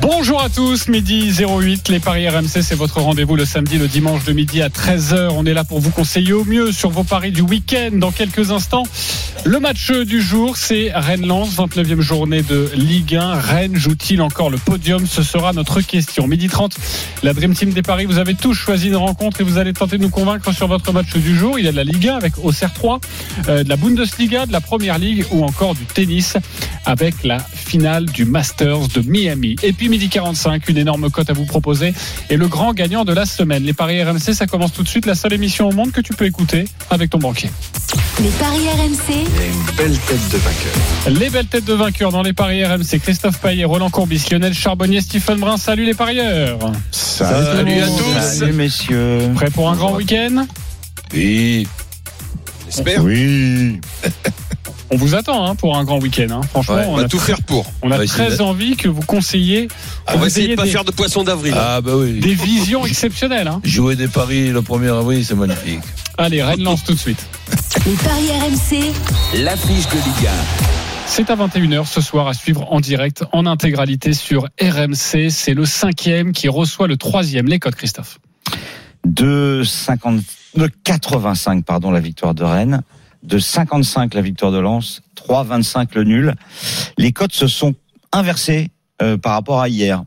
Bonjour à tous, midi 08, les Paris RMC, c'est votre rendez-vous le samedi, le dimanche de midi à 13h. On est là pour vous conseiller au mieux sur vos paris du week-end. Dans quelques instants, le match du jour, c'est Rennes-Lens, 29e journée de Ligue 1. Rennes joue-t-il encore le podium? Ce sera notre question. Midi 30, la Dream Team des Paris, vous avez tous choisi une rencontre et vous allez tenter de nous convaincre sur votre match du jour. Il y a de la Ligue 1 avec Auxerre 3, euh, de la Bundesliga, de la Première Ligue ou encore du tennis avec la finale du Masters de Miami. Midi 45, une énorme cote à vous proposer et le grand gagnant de la semaine. Les paris RMC, ça commence tout de suite, la seule émission au monde que tu peux écouter avec ton banquier. Les paris RMC, une belle tête de vainqueur. Les belles têtes de vainqueurs dans les paris RMC, Christophe Payet, Roland Courbis, Lionel Charbonnier, Stephen Brun. Salut les parieurs. Salut, à tous. Salut messieurs. Prêt pour un grand week-end? Oui. J'espère. Oui. On vous attend hein, pour un grand week-end. hein. Franchement, Ouais, on va a tout faire pour. on a très de- envie que vous conseilliez On va essayer de pas des, faire de poisson d'avril. Ah bah oui. des visions exceptionnelles. hein. Jouer des paris le 1er avril, c'est magnifique. Allez, Rennes lance tout de suite. les paris RMC, L'affiche de Ligue C'est à 21h ce soir à suivre en direct, en intégralité sur RMC. C'est le cinquième qui reçoit le troisième. Les codes, Christophe. De 50, de 85 pardon la victoire de Rennes, de 55 la victoire de Lens, 3,25 le nul. Les cotes se sont inversées euh, par rapport à hier.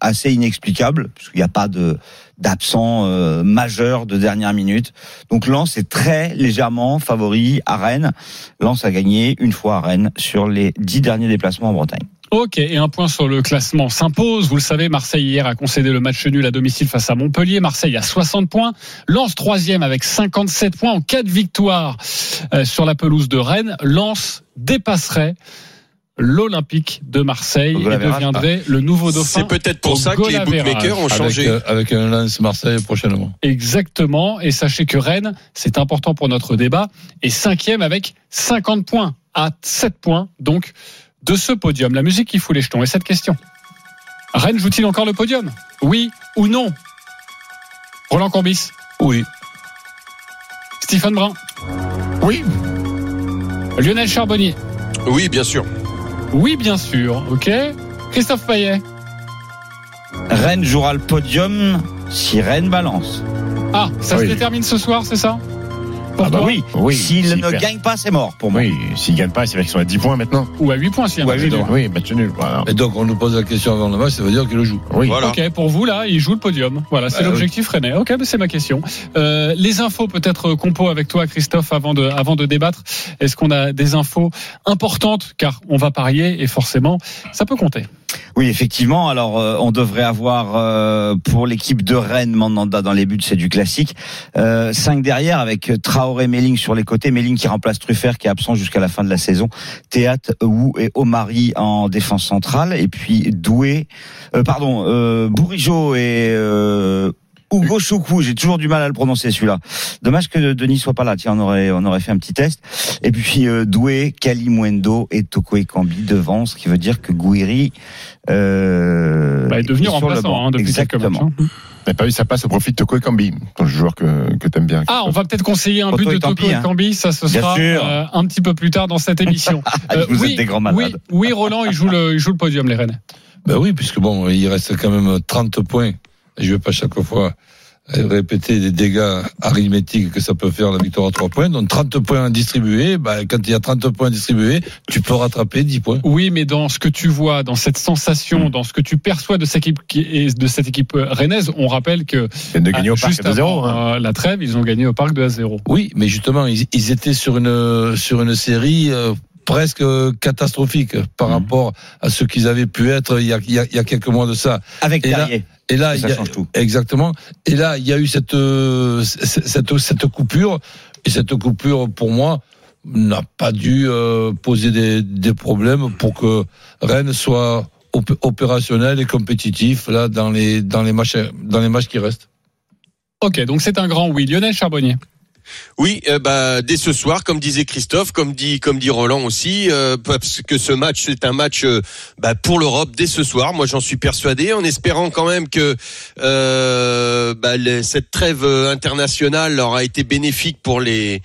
Assez inexplicable parce qu'il n'y a pas de d'absent euh, majeur de dernière minute. Donc Lens est très légèrement favori à Rennes. Lens a gagné une fois à Rennes sur les dix derniers déplacements en Bretagne. Ok, et un point sur le classement s'impose. Vous le savez, Marseille hier a concédé le match nul à domicile face à Montpellier. Marseille a 60 points. Lens troisième avec 57 points en cas de victoire euh, sur la pelouse de Rennes. Lens dépasserait l'Olympique de Marseille et deviendrait le nouveau dauphin. C'est peut-être pour ça que les bookmakers ont Avec, changé. euh, avec un Lens Marseille prochainement. Exactement. Et sachez que Rennes, c'est important pour notre débat, est cinquième avec 50 points à 7 points, donc, de ce podium. La musique qui fout les jetons. Et cette question. Rennes joue-t-il encore le podium? Oui ou non? Roland Courbis? Oui. Stephen Brun? Oui. Lionel Charbonnier? Oui, bien sûr. Oui, bien sûr. Ok. Christophe Payet? Rennes jouera le podium si Rennes balance. Ah, ça se détermine ce soir, c'est ça? Pour Ah bah toi oui. Oui, S'il s'il ne perd. gagne pas, c'est mort pour moi. Oui, s'ils gagnent pas, c'est vrai qu'ils sont à 10 points maintenant. Ou à 8 points, si Ou à huit, un Oui, match nul. Voilà. Et donc on nous pose la question avant le match, ça veut dire qu'il le joue. Oui. Voilà. Ok, pour vous là, il joue le podium. Voilà, c'est Bah, l'objectif René. Ok, mais c'est ma question. Euh, les infos peut-être euh, compo avec toi, Christophe, avant de avant de débattre. Est-ce qu'on a des infos importantes? Car on va parier et forcément ça peut compter. Oui, effectivement. Alors, euh, on devrait avoir euh, pour l'équipe de Rennes, Mandanda dans les buts, c'est du classique. Euh, cinq derrière avec Traoré, Melling sur les côtés, Melling qui remplace Truffert qui est absent jusqu'à la fin de la saison. Théat, Wu et Omari en défense centrale, et puis Doué, euh, pardon, euh, Bourigeau et euh, Hugo Choukou, j'ai toujours du mal à le prononcer celui-là. Dommage que Denis soit pas là. Tiens, on aurait on aurait fait un petit test. Et puis euh, Doué, Kalimwendo et Toko Ekambi devant, ce qui veut dire que Gouiri euh, Bah, est devenu sur le remplaçant banc. hein, depuis quelques matchs. Exactement. hein. T'as pas vu sa passe au profit de Toko Ekambi, ton joueur que, que t'aimes bien. Ah, on va peut-être conseiller un but de et Toko Campi, hein. Ekambi, ça ce Bien sera euh, un petit peu plus tard dans cette émission. Ah, Euh, vous oui, êtes des grands oui, malades. oui, Roland, il joue le il joue le podium les Rennes. Ben oui, puisque bon, il reste quand même 30 points. Je vais pas chaque fois euh, répéter les dégâts arithmétiques que ça peut faire la victoire à 3 points. Donc 30 points distribués, ben, quand il y a 30 points distribués, tu peux rattraper 10 points. Oui, mais dans ce que tu vois, dans cette sensation, dans ce que tu perçois de cette équipe, qui est- de cette équipe euh, rennaise, on rappelle que de gagner ah, au parc juste de 0. avant, euh, la trêve, ils ont gagné au parc de 1 0. Oui, mais justement, ils, ils étaient sur une sur une série euh, presque catastrophique par Mhm. rapport à ce qu'ils avaient pu être il y a, il y a, il y a quelques mois de ça. Avec Et là-. Et là, Ça il y a- change tout. exactement. Et là, il y a eu cette euh, cette cette, cette coupure. Et cette coupure, pour moi, n'a pas dû euh, poser des, des problèmes pour que Rennes soit op- opérationnel et compétitif là dans les dans les matchs dans les matchs qui restent. Ok, donc c'est un grand oui. Lionel Charbonnier. Oui, euh, bah dès ce soir, comme disait Christophe, comme dit comme dit Roland aussi, euh, parce que ce match c'est un match euh, bah, pour l'Europe dès ce soir. Moi, j'en suis persuadé, en espérant quand même que euh, bah, cette trêve internationale aura été bénéfique pour les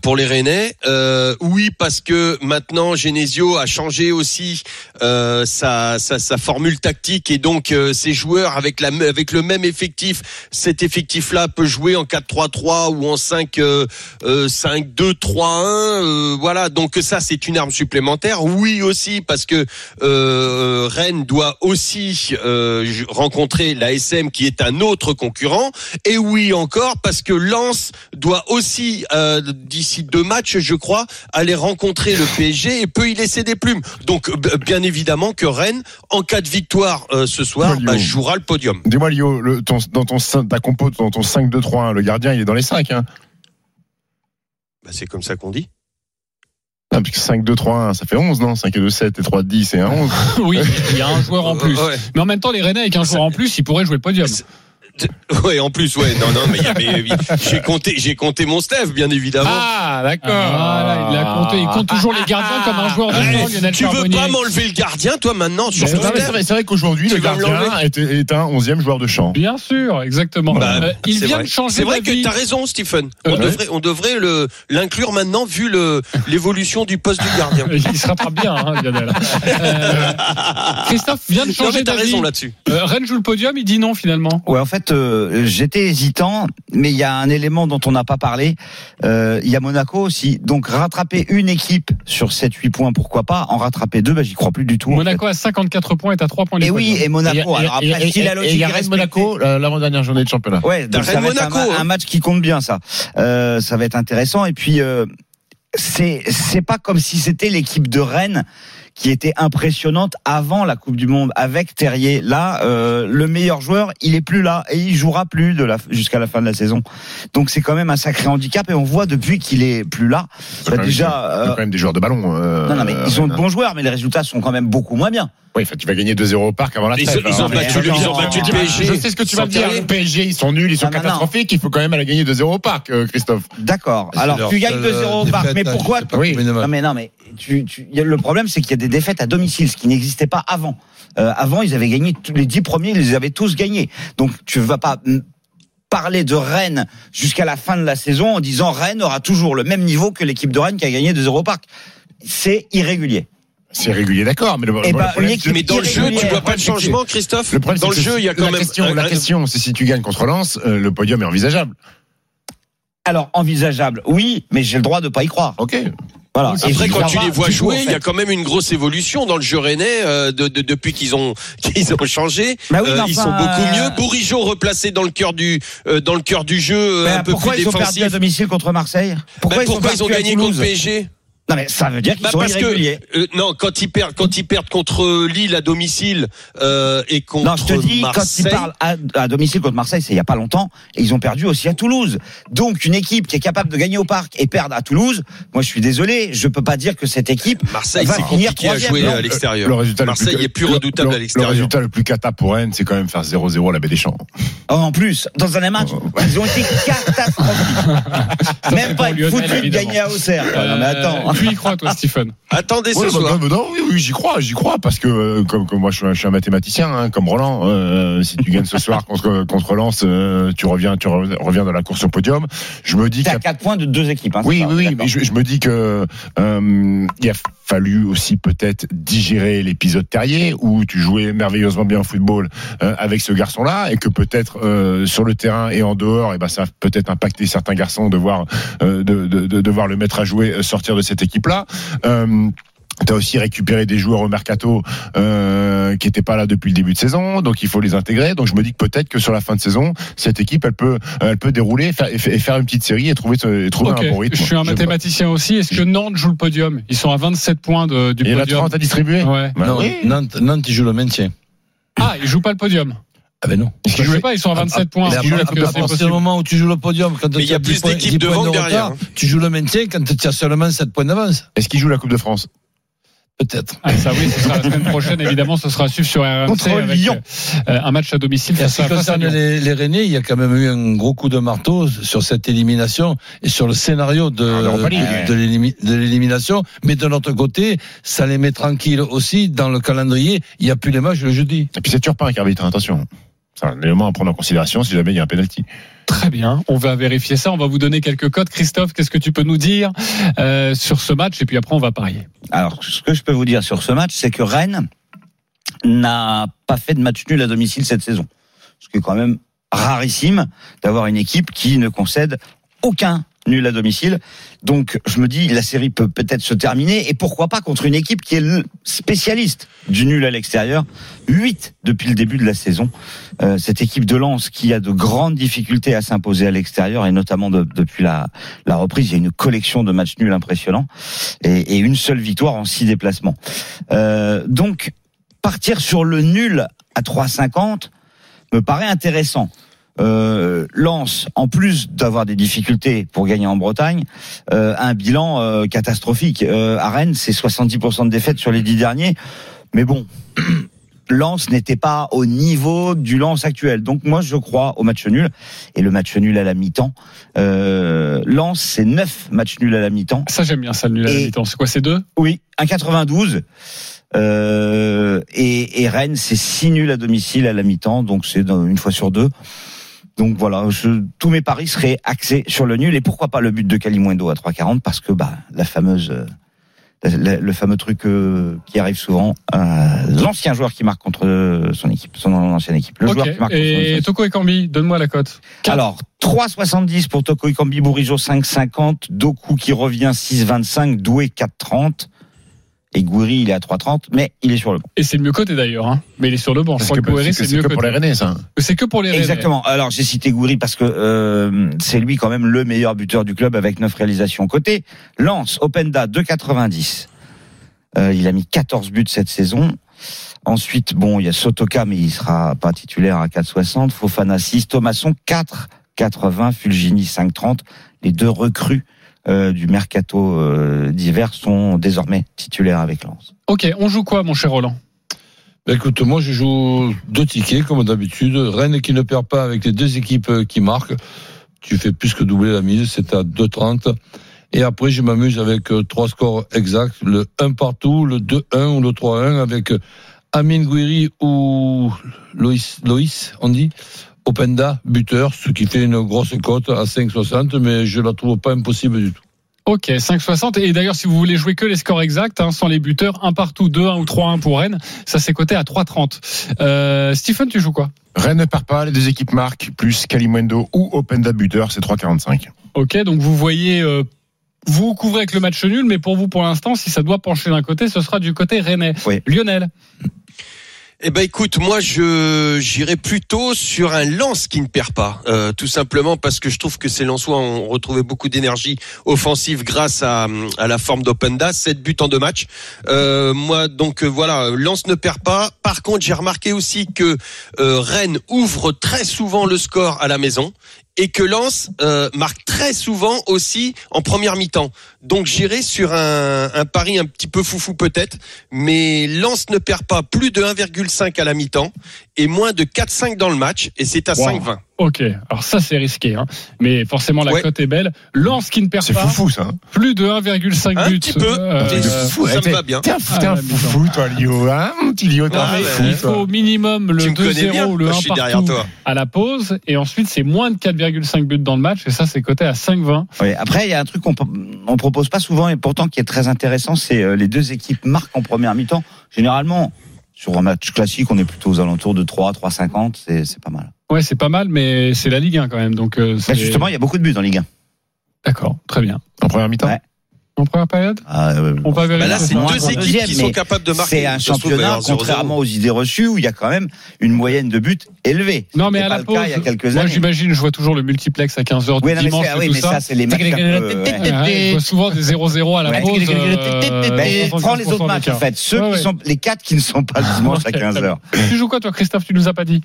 pour les Rennais. Oui, parce que maintenant Genesio a changé aussi sa, sa sa formule tactique et donc ses joueurs avec la avec le même effectif, cet effectif-là peut jouer en 4-3-3 ou en 5 euh, euh, 5-2-3-1. euh, voilà, donc ça c'est une arme supplémentaire. Oui aussi parce que euh, Rennes doit aussi euh, rencontrer la SM qui est un autre concurrent. Et oui encore parce que Lens doit aussi euh, d'ici deux matchs, je crois, aller rencontrer le PSG et peut y laisser des plumes. Donc bien évidemment que Rennes, en cas de victoire euh, ce soir, bah, jouera le podium. Dis-moi, Lio, le, ton, dans ton, ta compo, dans ton 5-2-3-1, le gardien, il est dans les 5. Hein. Bah, c'est comme ça qu'on dit. Ah, puisque 5-2-3-1, ça fait 11, non? 5 et 2, 7 et 3, 10 et 1, 11. Oui, il y a un joueur en plus. Ouais. Mais en même temps, les Rennais avec un joueur en plus, ils pourraient jouer le podium. Ouais, en plus, ouais, non, non, mais j'ai compté, j'ai compté mon Steph, bien évidemment. Ah, d'accord. Voilà, il a compté. Il compte toujours les gardiens comme un joueur de Ouais, champ, Lionel tu veux Charbonnier. pas m'enlever le gardien, toi, maintenant, sur Mais ton Non, mais Steph c'est vrai, qu'aujourd'hui, Tu le gardien est, est un 11e joueur de champ. Bien sûr, exactement. Bah, Euh, il vient vrai. de changer C'est vrai que d'avis. t'as raison, Stephen. On Euh, devrait, on devrait le l'inclure maintenant vu le l'évolution du poste du gardien. Il se rattrape bien, hein, Lionel. Euh, Christophe vient de changer d'avis. raison là-dessus. Euh, Rennes joue le podium, il dit non finalement. Ouais, en fait, euh, j'étais hésitant, mais il y a un élément dont on n'a pas parlé. Euh, Il y a Monaco aussi. Donc, rattraper une équipe sur 7-8 points, pourquoi pas En rattraper deux, bah, j'y crois plus du tout. en Monaco a 54 points est à 3 points Et oui, et Monaco. Alors après, si la logique il y a respectée- Monaco, la- l'avant-dernière journée de championnat. Ouais, donc ça va être un, un match qui compte bien, ça. Euh, ça va être intéressant. Et puis, euh, c'est c'est pas comme si c'était l'équipe de Rennes qui était impressionnante avant la Coupe du Monde avec Terrier. Là, euh, le meilleur joueur, il est plus là et il jouera plus de la jusqu'à la fin de la saison. Donc c'est quand même un sacré handicap et on voit depuis qu'il est plus là. Bah, déjà, c'est euh, quand même des joueurs de ballon. euh, non, non, mais ils sont de bons joueurs, mais les résultats sont quand même beaucoup moins bien. Oui, enfin, tu vas gagner 2-0 au parc avant la Ils, trêve. ont- ils ont alors, mais- battu, le- ils ont attends, battu le attends, PSG. Je sais ce que tu vas me dire. Le PSG, ils sont nuls, ils sont Non, non, non. catastrophiques. Il faut quand même aller gagner 2-0 au parc, euh, Christophe. D'accord. Alors tu gagnes seule, 2-0 au parc, mais pourquoi Oui. Non mais non mais tu, tu, le problème c'est qu'il y a des défaites à domicile, ce qui n'existait pas avant. Euh, avant ils avaient gagné tous les dix premiers, ils les avaient tous gagnés. Donc tu vas pas parler de Rennes jusqu'à la fin de la saison en disant Rennes aura toujours le même niveau que l'équipe de Rennes qui a gagné 2-0 au parc. C'est irrégulier. C'est régulier, d'accord, mais le, le ben, problème, Mais dans le jeu, tu vois pas de changement, Christophe le problème, Dans le jeu, il y a quand la même. Question, un- la question, c'est si tu gagnes contre Lens, euh, le podium est envisageable. Alors envisageable, oui, mais j'ai le droit de pas y croire. Ok. Voilà. Après, quand tu les vois jouer, en il y a quand même une grosse évolution dans le jeu rennais euh, de, de- depuis qu'ils ont qu'ils ont changé. Bah oui, Euh, mais ils enfin, sont beaucoup euh, mieux. Bourigeau replacé dans le cœur du euh, dans le cœur du jeu, euh, Ben, un peu pourquoi plus ils ont perdu à défensif. domicile contre Marseille? Pourquoi, ils, pourquoi ont gagné contre PSG Non mais ça veut dire qu'ils Bah, sont parce que irréguliers. euh, non, quand ils perdent, quand ils perdent contre Lille à domicile euh, et contre Non, je te dis, quand Marseille, ils parlent à, à domicile contre Marseille, c'est il y a pas longtemps, et ils ont perdu aussi à Toulouse. Donc, une équipe qui est capable de gagner au parc et perdre à Toulouse, moi, je suis désolé, je peux pas dire que cette équipe Marseille, va c'est finir à jouer à l'extérieur. Le résultat Marseille le plus, est plus le- redoutable le- à l'extérieur. Le résultat le plus cata pour Rennes, c'est quand même faire 0-0 à la Baie des Champs. Oh, en plus, dans un match, ils ont été catastrophiques. Même pas Lionel, foutue de gagner à Auxerre. quoi. Non, mais attends. Euh, tu y crois, toi, Stephen Attendez ce Ouais, bah, soir. bah, non, oui, oui, j'y crois, j'y crois, parce que euh, comme, comme moi je suis, un, je suis un mathématicien, hein, comme Roland, euh, si tu gagnes ce soir contre contre Lens, euh, tu reviens, tu re- reviens dans la course au podium. Je me dis T'es qu'il y à a 4 points de deux équipes. Hein, Oui, ça, oui, oui, mais je, je me dis que euh, il a fallu aussi peut-être digérer l'épisode Terrier où tu jouais merveilleusement bien au football euh, avec ce garçon-là et que peut-être euh, sur le terrain et en dehors, et ben ça a peut-être impacté certains garçons de voir euh, de, de, de, de voir le mettre à jouer euh, sortir de cette équipe-là. Euh, T'as aussi récupéré des joueurs au mercato euh, qui n'étaient pas là depuis le début de saison, donc il faut les intégrer. Donc je me dis que peut-être que sur la fin de saison, cette équipe, elle peut, elle peut dérouler faire- et fa- et faire une petite série et trouver, et trouver un bon rythme. Je suis un mathématicien aussi. Est-ce que Nantes joue le podium? Ils sont à 27 points de, du Et il y a podium. 30 à distribuer? Ouais. Bah non, oui. Nantes, Nantes, ils jouent le maintien. Ah, ils jouent pas le podium. Ah ben non. Ils jouaient pas, ils sont à 27 points. Mais à, Donc, à- euh, partir du moment où tu joues le podium, quand Mais il y a plus 10 points- d'équipes 10 devant points de que derrière, retard, hein. Tu joues le maintien quand tu as seulement 7 points d'avance. Est-ce qu'il joue la Coupe de France? Peut-être. Ah, ça oui, ce sera la semaine prochaine, évidemment, ce sera à suivre sur RMC Contre avec Lyon. euh, un match à domicile Et ce qui concerne les, les Rennais, il y a quand même eu un gros coup de marteau sur cette élimination et sur le scénario de, Ah, de de l'élimination. Mais de notre côté, ça les met tranquilles aussi dans le calendrier. Il n'y a plus les matchs le jeudi. Et puis c'est Turpin qui arbitre, attention. C'est un élément à prendre en considération si jamais il y a un penalty. Très bien, on va vérifier ça, on va vous donner quelques codes. Christophe, qu'est-ce que tu peux nous dire euh, sur ce match? Et puis après, on va parier. Alors, ce que je peux vous dire sur ce match, c'est que Rennes n'a pas fait de match nul à domicile cette saison. Ce qui est quand même rarissime d'avoir une équipe qui ne concède aucun nul à domicile. Donc, je me dis, la série peut peut-être se terminer et pourquoi pas contre une équipe qui est spécialiste du nul à l'extérieur. 8 depuis le début de la saison. Euh, cette équipe de Lens qui a de grandes difficultés à s'imposer à l'extérieur et notamment de- depuis la, la reprise, il y a une collection de matchs nuls impressionnants et, et une seule victoire en six déplacements. Euh, donc, partir sur le nul à 3,50 me paraît intéressant. Euh, Lens, en plus d'avoir des difficultés pour gagner en Bretagne, euh, a un bilan euh, catastrophique. Euh, à Rennes, c'est 70% de défaites sur les dix derniers. Mais bon, Lens n'était pas au niveau du Lens actuel. Donc moi, je crois au match nul. Et le match nul à la mi-temps, euh, Lens, c'est 9 matchs nuls à la mi-temps. Ça, j'aime bien ça, le nul à la mi-temps. C'est quoi, c'est deux? Oui, 1,92. Euh, et, et Rennes, c'est 6 nuls à domicile à la mi-temps, donc c'est une fois sur deux. Donc voilà, je- tous mes paris seraient axés sur le nul. Et pourquoi pas le but de Kalimundo à 3,40 parce que bah la fameuse euh, le fameux truc euh, qui arrive souvent, euh, l'ancien joueur qui marque contre son équipe, son ancienne équipe, le joueur qui marque contre son Et ancienne Toko et Cambi, donne-moi la cote. alors, 3,70 pour Toko Ikambi, Bourigeau 5,50, Doku qui revient 6,25, Doué 4,30, et Gouiri il est à 3,30, mais il est sur le banc. Et c'est le mieux coté d'ailleurs, hein. mais il est sur le banc. Je Parce crois que que c'est que mieux pour les. Rennais, ça. C'est que pour les Rennais. Exactement. Alors, j'ai cité Gouiri parce que euh, c'est lui quand même le meilleur buteur du club avec 9 réalisations. Côté Lance, Openda 2,90. Euh, il a mis 14 buts cette saison. Ensuite, bon, il y a Sotoka, mais il sera pas titulaire à 4,60. Fofana 6, Thomasson 4,80, Fulgini 5,30. Les deux recrues euh, du mercato euh, d'hiver sont désormais titulaires avec Lens. Ok, on joue quoi, mon cher Roland? Ben écoute, moi je joue deux tickets comme d'habitude. Rennes qui ne perd pas avec les deux équipes euh, qui marquent. Tu fais plus que doubler la mise, c'est à 2,30. Et après, je m'amuse avec euh, trois scores exacts, le 1 partout, le 2-1 ou le 3-1 avec Amine Gouiri ou Loïs, Loïs, on dit, Openda, buteur, ce qui fait une grosse cote à 5,60, mais je la trouve pas impossible du tout. Ok, 5,60. Et d'ailleurs, si vous voulez jouer que les scores exacts, hein, sans les buteurs, un partout, 2-1 ou 3-1 pour Rennes, ça c'est coté à 3,30. Euh, Stephen, tu joues quoi? Rennes ne perd pas, les deux équipes marquent, plus Kalimundo ou Openda buteur, c'est 3,45. Ok, donc vous voyez, euh, vous couvrez avec le match nul, mais pour vous, pour l'instant, si ça doit pencher d'un côté, ce sera du côté rennais. Oui. Lionel Eh ben écoute, moi je j'irais plutôt sur un lance qui ne perd pas, euh, tout simplement parce que je trouve que ces Lensois ont retrouvé beaucoup d'énergie offensive grâce à, à la forme d'Openda, 7 buts en deux matchs. Euh, moi donc euh, voilà, Lens ne perd pas. Par contre, j'ai remarqué aussi que Rennes ouvre très souvent le score à la maison et que Lens euh, marque très souvent aussi en première mi-temps. Donc j'irai sur un, un pari un petit peu foufou peut-être, mais Lens ne perd pas plus de 1,5 à la mi-temps et moins de 4,5 dans le match et c'est à Wow. 5,20. Ok, alors ça c'est risqué, hein. mais forcément la Ouais. cote est belle. Lance qui ne perd C'est pas foufou, ça. hein. plus de 1,5 Un buts. petit peu. Euh, fou. ça me va bien. T'es un, fou- Ah, un foufou, toi, Lio. Hein, mon petit Lio, t'es Ah, un ouais, fou, il toi. faut au minimum le Tu me connais 2-0 bien, ou le moi, 1 je suis derrière partout toi. à la pause, et ensuite c'est moins de 4,5 buts dans le match, et ça c'est coté à 5,20. Oui, Après, il y a un truc qu'on on propose pas souvent et pourtant qui est très intéressant, c'est euh, les deux équipes marquent en première mi-temps. Généralement, sur un match classique, on est plutôt aux alentours de 3, 3,50, c'est c'est pas mal. Ouais, c'est pas mal, mais c'est la Ligue 1 quand même, donc euh, Bah, justement, il y a beaucoup de buts en Ligue 1. D'accord, très bien. En première mi-temps? Ouais. En première période Ah, euh, On va Bah vérifier. là, c'est deux équipes deuxième, qui sont capables de marquer. C'est un championnat, avoir 0-0. contrairement aux idées reçues, où il y a quand même une moyenne de buts élevée. Non, mais à la pause, cas il y a quelques moi années. j'imagine, je vois toujours le multiplex à 15h du Oui, non, mais, dimanche oui, tout mais ça. ça, c'est les matchs. Ouais, je vois souvent des 0-0 à la pause. Euh, prends les autres matchs, en fait. Ceux qui sont, les quatre qui ne sont pas le dimanche à Ok, 15h. Tu joues quoi toi Christophe? Tu nous as pas dit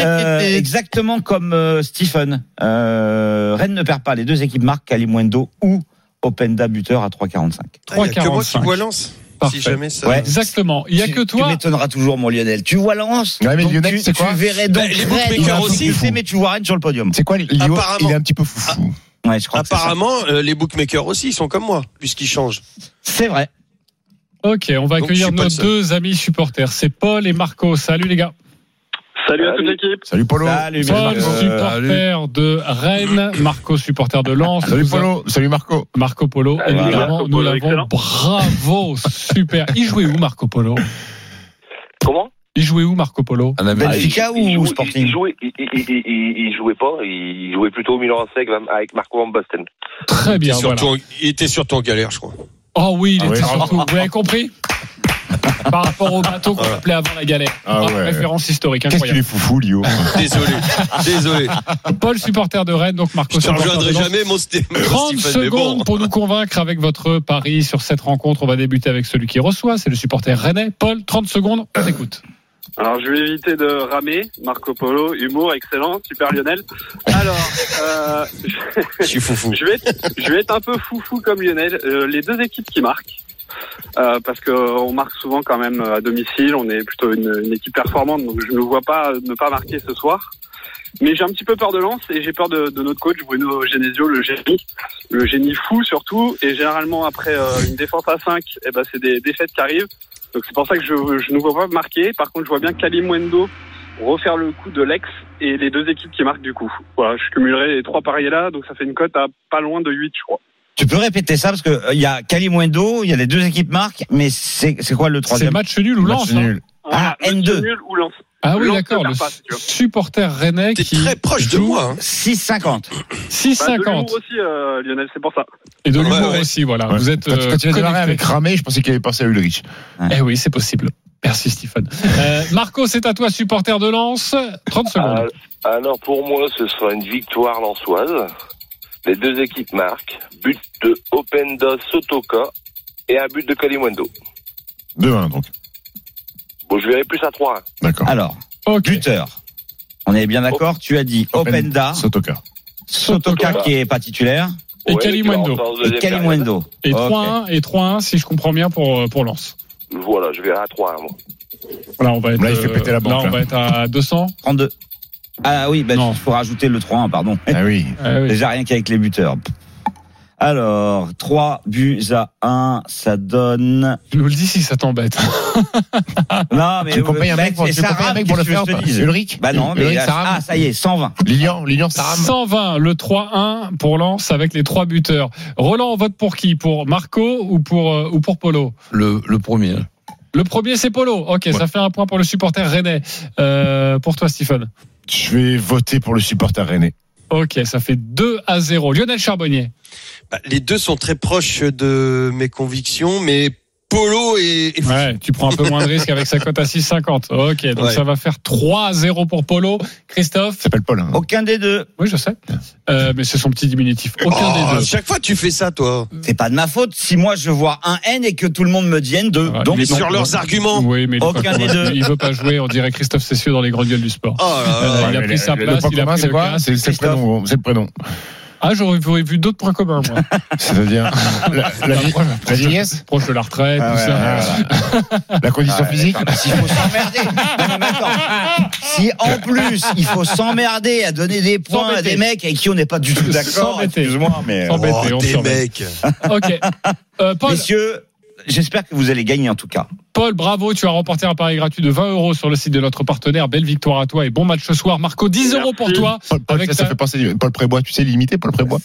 Euh, exactement comme euh, Stephen. Euh, Rennes ne perd pas. Les deux équipes marquent Kalimundo ou Openda buteur à 3,45. Ah, il y a que moi qui 3,45. vois Lens. Parfait. Si jamais ça. Ouais. Exactement. Il y a Tu- que Tu toi. m'étonneras toujours, mon Lionel. Tu vois Lens Ouais, mais donc Lionel, tu, c'est quoi tu verrais donc Bah, les Rennes, bookmakers il aussi. mais tu vois Rennes sur le podium. C'est quoi Apparemment. Il est un petit peu foufou. Ouais, je crois. Apparemment, euh, les bookmakers aussi, ils sont comme moi, puisqu'ils changent. C'est vrai. Ok, on va Donc, accueillir nos deux amis supporters. C'est Paul et Marco. Salut les gars. Salut à toute l'équipe. Salut Polo. Salut, Paul, Marco. supporter de Rennes. Marco, supporter de Lens. Salut Polo. Salut Marco. Marco Polo, évidemment, Marco nous l'avons. Bravo, super. Il jouait où Marco Polo? Comment? Il jouait où Marco Polo? En Amérique. Benfica il, ou jouait, Sporting? il, jouait, il, il, il, il- il jouait pas, il jouait plutôt au Milan AC avec- avec Marco Van Basten. Très Il était, bien, voilà. surtout, en- il était surtout en galère, je crois. Oh oui, il Ah était surtout. Vous avez compris? Par rapport au bateau qu'on appelait avant la galère. Ah ouais. Référence historique Qu'est-ce qu'il est foufou, Lio Désolé, désolé. Paul, supporter de Rennes, donc Marco, Je de rejoindrai jamais, mon Sté- mon 30 Stephen, mais secondes pour nous convaincre avec votre pari sur cette rencontre. On va débuter avec celui qui reçoit, c'est le supporter rennais. Paul, 30 secondes, on t'écoute. Alors, je vais éviter de ramer. Marco Polo, humour, excellent, super Lionel. Alors, euh, Je suis foufou. je, vais être, je vais être un peu foufou comme Lionel. Euh, les deux équipes qui marquent, euh, parce que euh, on marque souvent quand même à domicile. On est plutôt une, une équipe performante, donc je ne vois pas ne pas marquer ce soir. Mais j'ai un petit peu peur de Lens et j'ai peur de, de notre coach Bruno Genesio, le génie, le génie fou surtout. Et généralement après euh, une défense à 5, eh ben c'est des défaites qui arrivent. Donc c'est pour ça que je, je ne vois pas marquer. Par contre, je vois bien Kalimwendo refaire le coup de l'ex et les deux équipes qui marquent du coup. Voilà, je cumulerai les trois pareils là, donc ça fait une cote à pas loin de 8, je crois. Tu peux répéter ça parce que euh, il y a Kalimwendo, il y a les deux équipes marques, mais c'est c'est quoi le C'est troisième match nul ou lance hein? nul. Ah, match N2. nul ou lance. Ah oui, d'accord. Le supporter rennais qui très proche de moi. hein. 6,50. Bah, de 6,50 l'humour aussi, euh, Lionel, c'est pour ça. et de l'humour Ouais, ouais. aussi. Voilà, Ouais. vous êtes euh, quand tu as avec Ramé, je pensais qu'il avait pensé à Ulrich. Eh oui, c'est possible. Merci Stéphane. Euh, Marco, c'est à toi, supporter de Lens. 30 secondes. Ah, Alors pour moi, ce sera une victoire lensoise. Les deux équipes marquent. But de Openda Sotoka et un but de Kalimwendo. 2-1, donc. Bon, je verrai plus à 3. D'accord. Alors, Ok. buteur. On est bien d'accord Tu as dit Openda, Sotoka. Sotoka qui est pas titulaire Et Kalimwendo. et Kalimwendo. Et Ok. 3-1 et 3-1 si je comprends bien pour euh, pour Lens. Voilà, je verrai à 3. Moi. Là, on va être Là, il fait péter la banque, Là, on là. va être à 200. 32. Ah oui, ben, Non. il faut rajouter le 3-1, pardon. Ah oui. Ah oui. Déjà rien qu'avec les buteurs. Alors, 3 buts à 1, ça donne... Je nous le dis si ça t'embête. Non, mais... Tu payes un mec pour, payes un Sarah, mec pour le faire Ulrich Bah non, mais... Ulrich, ça ah, ça y est, 120. Lilian, Lilian, ça rame 120, le 3-1 pour Lens avec les trois buteurs. Roland, on vote pour qui? Pour Marco ou pour euh, ou pour Polo? Le, le premier. Le premier, c'est Polo. Ok, ça fait un point pour le supporter rennais. Euh, pour toi, Stephen. Je vais voter pour le supporter rennais. Ok, ça fait 2 à 0. Lionel Charbonnier. Bah, les deux sont très proches de mes convictions, mais Polo et, et- Ouais, tu prends un peu moins de risques avec sa cote à 6,50. Ok, donc Ouais. ça va faire 3 à 0 pour Polo. Christophe Il s'appelle Paul. Hein. Aucun des deux. Oui, je sais. Euh, mais c'est son petit diminutif. Aucun Oh, des deux. chaque fois tu fais ça, toi. C'est pas de ma faute si moi je vois un N et que tout le monde me dit N2. Ouais, Donc, Mais sur non. leurs arguments. Oui, mais Aucun des deux. il veut pas jouer. On dirait Christophe Cessieux dans les grandes gueules du sport. Oh là là. Il a pris sa place, il a pris c'est le quoi c'est le prénom. Ah, j'aurais vu d'autres points communs, moi. C'est-à-dire la, la, vie- la vieillesse, Proche de la retraite, Ah tout ouais, ça. ouais, ouais. la condition Ouais, physique. S'il faut s'emmerder. Non, non, mais attends. Si en plus il faut s'emmerder à donner des points à des mecs avec qui on n'est pas du tout d'accord, excuse-moi, mais. S'embêter, Oh, on des mecs. Ok. Euh, Paul, Messieurs, j'espère que vous allez gagner en tout cas. Paul, bravo, tu as remporté un pari gratuit de 20 euros sur le site de notre partenaire. Belle victoire à toi et bon match ce soir. Marco, 10 euros pour toi. Paul, Paul, Avec ça, fait penser. Paul Prébois, tu sais l'imiter, Paul Prébois?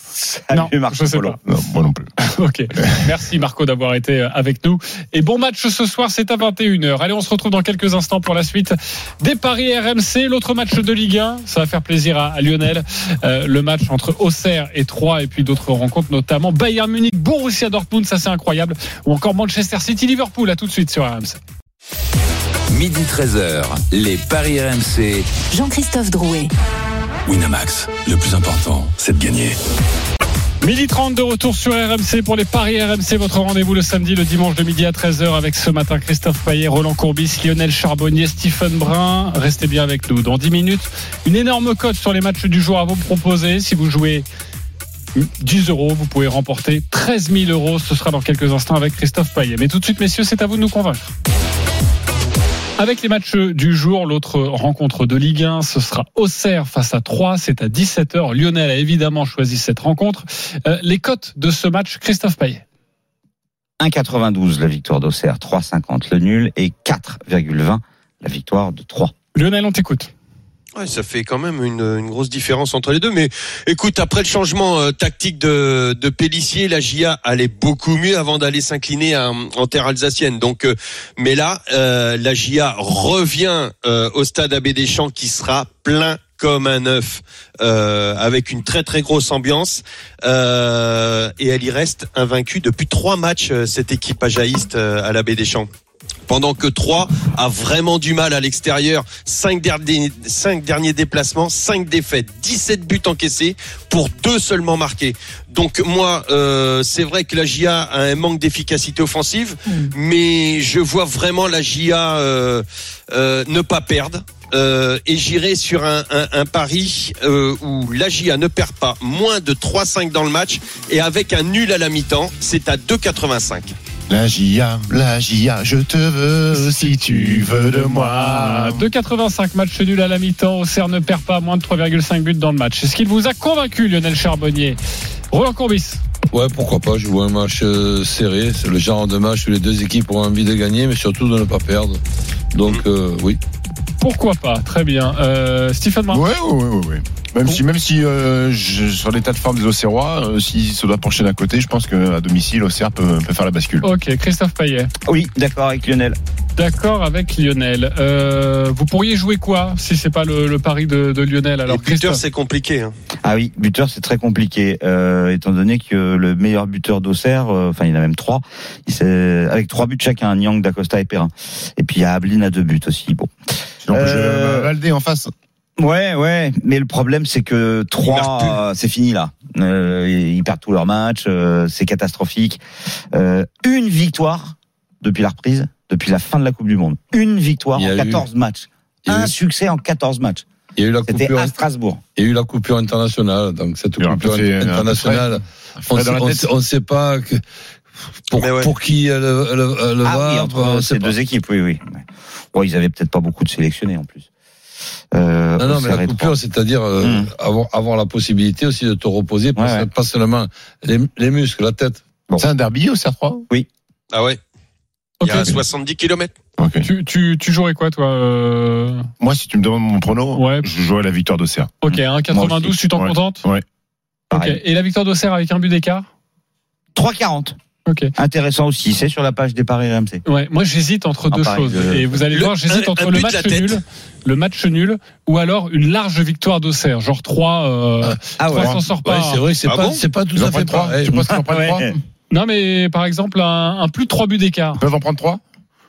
Non, Marco je sais pas. Non, moi non plus. Ok. Merci Marco d'avoir été euh, avec nous. Et bon match ce soir, c'est à 21h. Allez, on se retrouve dans quelques instants pour la suite des paris RMC. L'autre match de Ligue 1, ça va faire plaisir à, à Lionel. Euh, le match entre Auxerre et Troyes et puis d'autres rencontres, notamment Bayern Munich, Borussia Dortmund, ça c'est incroyable. Ou encore Manchester City, Liverpool. À tout de suite sur RMC. Midi 13h, les Paris RMC. Jean-Christophe Drouet. Winamax, le plus important, c'est de gagner. Midi 30 de retour sur RMC pour les Paris RMC, votre rendez-vous le samedi, le dimanche de midi à 13h avec ce matin Christophe Payet, Roland Courbis, Lionel Charbonnier, Stephen Brun. Restez bien avec nous. Dans 10 minutes, une énorme cote sur les matchs du jour à vous proposer. Si vous jouez 10 euros. Vous pouvez remporter 13 000 euros. Ce sera dans quelques instants avec Christophe Payet. Mais tout de suite, messieurs, c'est à vous de nous convaincre. Avec les matchs du jour, l'autre rencontre de Ligue 1, ce sera Auxerre face à 3. C'est à 17h. Lionel a évidemment choisi cette rencontre. Euh, les cotes de ce match, Christophe Payet. 1,92 la victoire d'Auxerre, 3,50 le nul et 4,20 la victoire de 3. Lionel, on t'écoute. Ouais, ça fait quand même une, grosse différence entre les deux. Mais écoute, après le changement euh, tactique de, de Pellissier, la GIA allait beaucoup mieux avant d'aller s'incliner en terre alsacienne. Donc, euh, mais là, euh, la GIA revient au stade Abbé Deschamps qui sera plein comme un œuf, avec une très très grosse ambiance. Et elle y reste invaincue depuis trois matchs, cette équipe ajaïste à la Baie des Champs pendant que 3 a vraiment du mal à l'extérieur. 5 derniers, cinq derniers déplacements, 5 défaites, 17 buts encaissés pour deux seulement marqués. Donc moi, euh, c'est vrai que la GIA a un manque d'efficacité offensive, mm. mais je vois vraiment la GIA euh, euh, ne pas perdre. Euh, et j'irai sur un, un, un pari euh, où la GIA ne perd pas moins de 3-5 dans le match et avec un nul à la mi-temps, c'est à 2,85. La GIA, la GIA, je te veux si tu veux de moi. 2,85 match nul à la mi-temps. Auxerre ne perd pas moins de 3,5 buts dans le match. Est-ce qu'il vous a convaincu, Lionel Charbonnier? Roland Courbis Ouais, pourquoi pas. Je vois un match euh, serré. C'est le genre de match où les deux équipes ont envie de gagner, mais surtout de ne pas perdre. Donc, euh, oui. Pourquoi pas? Très bien. Euh, Stéphane Martin Ouais, ouais, ouais, ouais. Même si, même si euh, je, sur l'état de forme des Auxerrois, euh, si ça doit pencher d'un côté, je pense qu'à domicile, Auxerre peut, peut faire la bascule. Ok, Christophe Payet. Oui, d'accord avec Lionel. D'accord avec Lionel. Euh, vous pourriez jouer quoi si c'est pas le, le, pari de, de Lionel Alors Les buteur, c'est compliqué. Hein. Ah oui, buteur, c'est très compliqué, euh, étant donné que le meilleur buteur d'Auxerre, euh, enfin il y en a même trois, il avec trois buts chacun, Nyang, Dacosta et Perrin. Et puis il y a Ablin à deux buts aussi. Bon. Donc euh... Valdé en face. Ouais, ouais, mais le problème c'est que 3 c'est fini là. Euh, ils perdent tous leurs matchs, euh, c'est catastrophique. Euh, une victoire depuis la reprise, depuis la fin de la Coupe du Monde. Une victoire en 14 eu... matchs. Un eu... succès en 14 matchs. Il y a eu la C'était coupure à Strasbourg. Il y a eu la coupure internationale, donc cette Il y a un coupure internationale, on ne sait pas que pour, Mais ouais. pour qui elle, elle, elle Ah va. oui, entre ces deux équipes, oui, oui. Bon, ils avaient peut-être pas beaucoup de sélectionnés en plus. Euh, Non, non, mais la coupure, c'est-à-dire euh, Mm. avoir, avoir la possibilité aussi de te reposer, pas, Ouais, ouais. pas seulement les, les muscles, la tête. Bon. C'est un derby, Auxerre 3 Ah ouais. Il Ok. y a 70 km. Ok. Tu, tu, tu jouerais quoi, toi euh... Moi, si tu me demandes mon prono, Ouais. je jouerais la victoire d'Auxerre. Ok, Moi 1,92, aussi. tu t'en Ouais. contentes Ouais. Ok. Pareil. Et la victoire d'Auxerre avec un but d'écart 3,40. Ok. Intéressant aussi, c'est sur la page des paris RMC. Ouais, moi j'hésite entre Ah, deux choses. Et vous allez Le- voir, j'hésite entre le match nul, le match nul, ou alors une large victoire d'Auxerre, genre 3 euh, Ah trois ouais. s'en sort Ouais, pas. c'est vrai, c'est Ah pas, bon c'est pas tout à fait prennent 3 pareil. Tu penses qu'ils en prennent 3 Ouais. Non, mais par exemple, un, un plus de 3 buts d'écart. Ils peuvent en prendre 3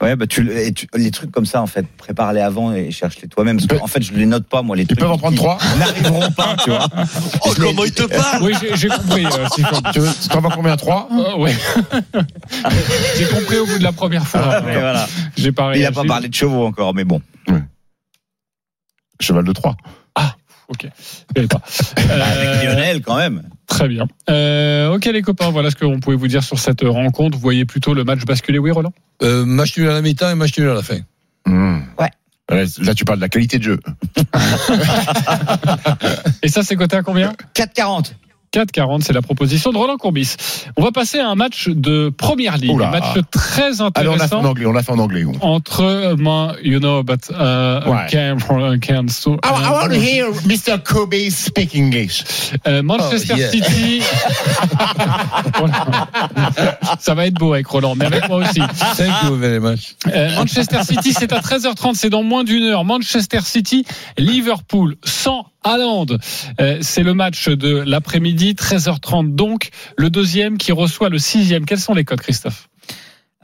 Ouais, bah tu, le- et tu- les trucs comme ça en fait, prépare-les avant et cherche-les toi-même. Parce peuvent- qu'en fait, je les note pas moi les Ils trucs. peuvent en prendre qui 3 N'arriveront pas, tu vois. Oh, Je comment il te parle Oui, j'ai j'ai compris. euh. Tu veux- tu t'en vas combien 3 Euh, ouais. j'ai compris au bout de la première fois. Ah, mais voilà. J'ai pas Il a réagi. pas parlé de chevaux encore, mais bon. Cheval de 3. Ok. Savais pas. Euh, Avec Lionel quand même. Très bien. Euh, ok les copains, voilà ce qu'on pouvait vous dire sur cette rencontre. Vous voyez plutôt le match basculer, oui Roland? Euh, match nul à la mi-temps et match nul à la fin. Ouais. Là, tu parles de la qualité de jeu. Et ça c'est coté à combien? 4,40. 4,40, c'est la proposition de Roland Courbis. On va passer à un match de première ligue, Oula. un match très Allez, on l'a fait intéressant en anglais. On l'a fait en anglais. entre moi, you know, but uh, Ouais. I can, I can so, I, I want to hear Mr. Kobe speak English. Euh, Manchester Oh, yeah. City. Ça va être beau avec Roland, mais avec moi aussi. Thank you very much. Euh, Manchester City, c'est à 13h30, c'est dans moins d'une heure. Manchester City, Liverpool, sans Haaland. Euh, c'est le match de l'après-midi, 13h30 donc. Le deuxième qui reçoit le sixième. Quels sont les codes, Christophe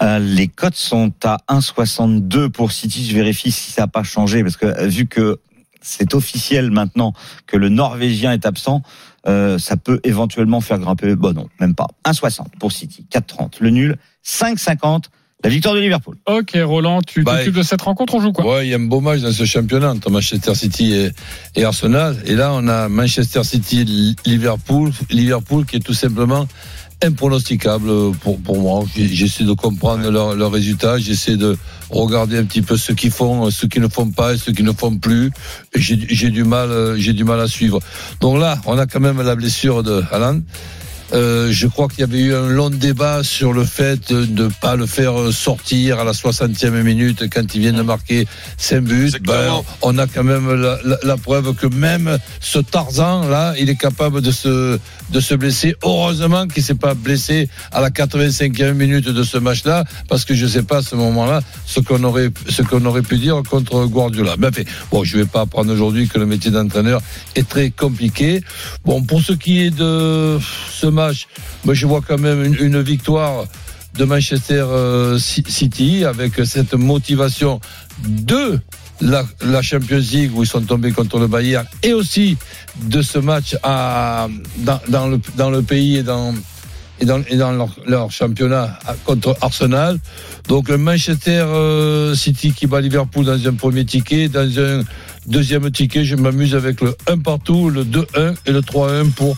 Euh, les cotes sont à 1,62 pour City. Je vérifie si ça n'a pas changé parce que euh, vu que c'est officiel maintenant que le Norvégien est absent, euh, ça peut éventuellement faire grimper. Bon non, même pas. 1,60 pour City, 4,30 le nul, 5,50 La victoire de Liverpool. Ok, Roland, tu Bah, t'occupes de cette rencontre, on joue quoi? Ouais, il y a un beau match dans ce championnat entre Manchester City et, et Arsenal. Et là, on a Manchester City, Liverpool, Liverpool qui est tout simplement impronosticable pour, pour moi. J'essaie de comprendre leurs leurs résultats, j'essaie de regarder un petit peu ce qu'ils font, ce qu'ils ne font pas et ce qu'ils ne font plus. J'ai du mal, euh, j'ai du mal à suivre. Donc là, on a quand même la blessure de Haaland. Euh, je crois qu'il y avait eu un long débat sur le fait de ne pas le faire sortir à la 60e minute quand il vient de marquer 5 buts. Ben, on a quand même la, la- la preuve que même ce Tarzan là, il est capable de se de se blesser. Heureusement qu'il s'est pas blessé à la 85e minute de ce match-là, parce que je sais pas à ce moment-là ce qu'on aurait ce qu'on aurait pu dire contre Guardiola. Mais bon, je vais pas apprendre aujourd'hui que le métier d'entraîneur est très compliqué. Bon, pour ce qui est de ce match, moi je vois quand même une, victoire de Manchester euh, City avec cette motivation de la, Champions League où ils sont tombés contre le Bayern et aussi de ce match dans, le, pays et dans, leur, leur championnat contre Arsenal. Donc le Manchester euh, City qui bat Liverpool dans un premier ticket, dans un deuxième ticket, je m'amuse avec le 1 partout, le 2-1 et le 3-1 pour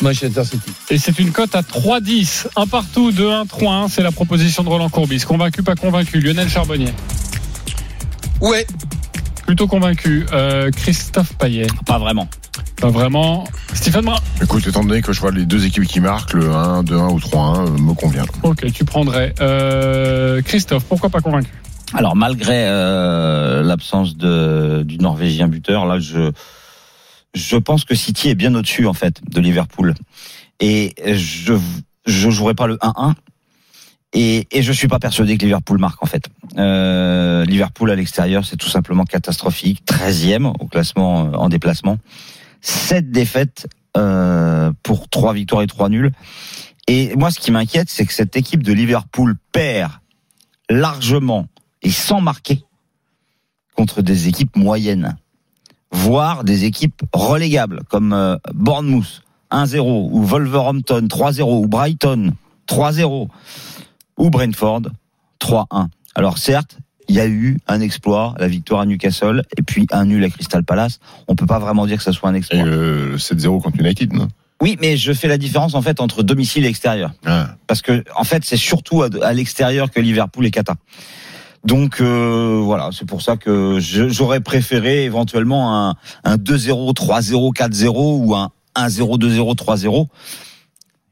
Manchester City. Et c'est une cote à 3-10. Un partout, 2-1, 3-1. C'est la proposition de Roland Courbis. Convaincu, pas convaincu. Lionel Charbonnier. Ouais. Plutôt convaincu. Euh, Christophe Payet. Pas vraiment. Pas vraiment. Stéphane Brun. Écoute, étant donné que je vois les deux équipes qui marquent, le 1, 2-1 ou 3-1 euh, me convient. Ok, tu prendrais. Euh, Christophe, pourquoi pas convaincu? Alors malgré euh, l'absence de du Norvégien buteur, là je je pense que City est bien au-dessus en fait de Liverpool. Et je je jouerai pas le 1-1 et et je suis pas persuadé que Liverpool marque en fait. Euh, Liverpool à l'extérieur c'est tout simplement catastrophique, 13e au classement euh, en déplacement, sept défaites euh, pour trois victoires et trois nuls. Et moi ce qui m'inquiète c'est que cette équipe de Liverpool perd largement et sans marquer contre des équipes moyennes, voire des équipes relégables comme euh, Bournemouth 1-0 ou Wolverhampton 3-0 ou Brighton 3-0 ou Brentford 3-1. Alors certes, il y a eu un exploit, la victoire à Newcastle et puis un nul à Crystal Palace. On peut pas vraiment dire que ça soit un exploit. euh, le 7-0 contre United, non? Oui, mais je fais la différence en fait entre domicile et extérieur Ah. parce que en fait c'est surtout à, à l'extérieur que Liverpool est cata. Donc euh, voilà, c'est pour ça que je- j'aurais préféré éventuellement un, un 2-0, 3-0, 4-0 ou un 1-0, 2-0, 3-0.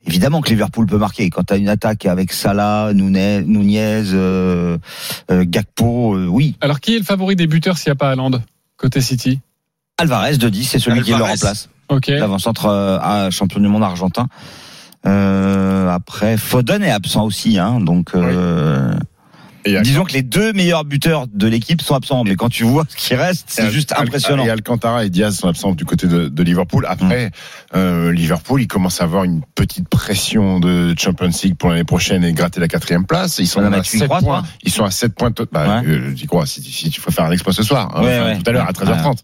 Évidemment que Liverpool peut marquer quand tu as une attaque avec Salah, Nunez, Nunez euh, euh, Gakpo, euh, oui. Alors, qui est le favori des buteurs s'il n'y a pas Haaland Côté City? Alvarez de 10, c'est celui qui le remplace. Ok. L'avant-centre euh, à champion du monde argentin. Euh, après, Foden est absent aussi, hein, donc euh, disons que les deux meilleurs buteurs de l'équipe sont absents. Mais quand tu vois ce qui reste, c'est juste impressionnant. Et Alcantara et Diaz sont absents du côté de, de Liverpool. Après, euh, Liverpool, il commence à avoir une petite pression de Champions League pour l'année prochaine et gratter la quatrième place. Ils sont à tu y 7 crois, points. Ils sont à 7 points. to- Bah, Ouais. euh, j'y crois. Si, si tu faire un exploit ce soir, hein, Ouais, enfin, ouais. tout à l'heure à 13h30,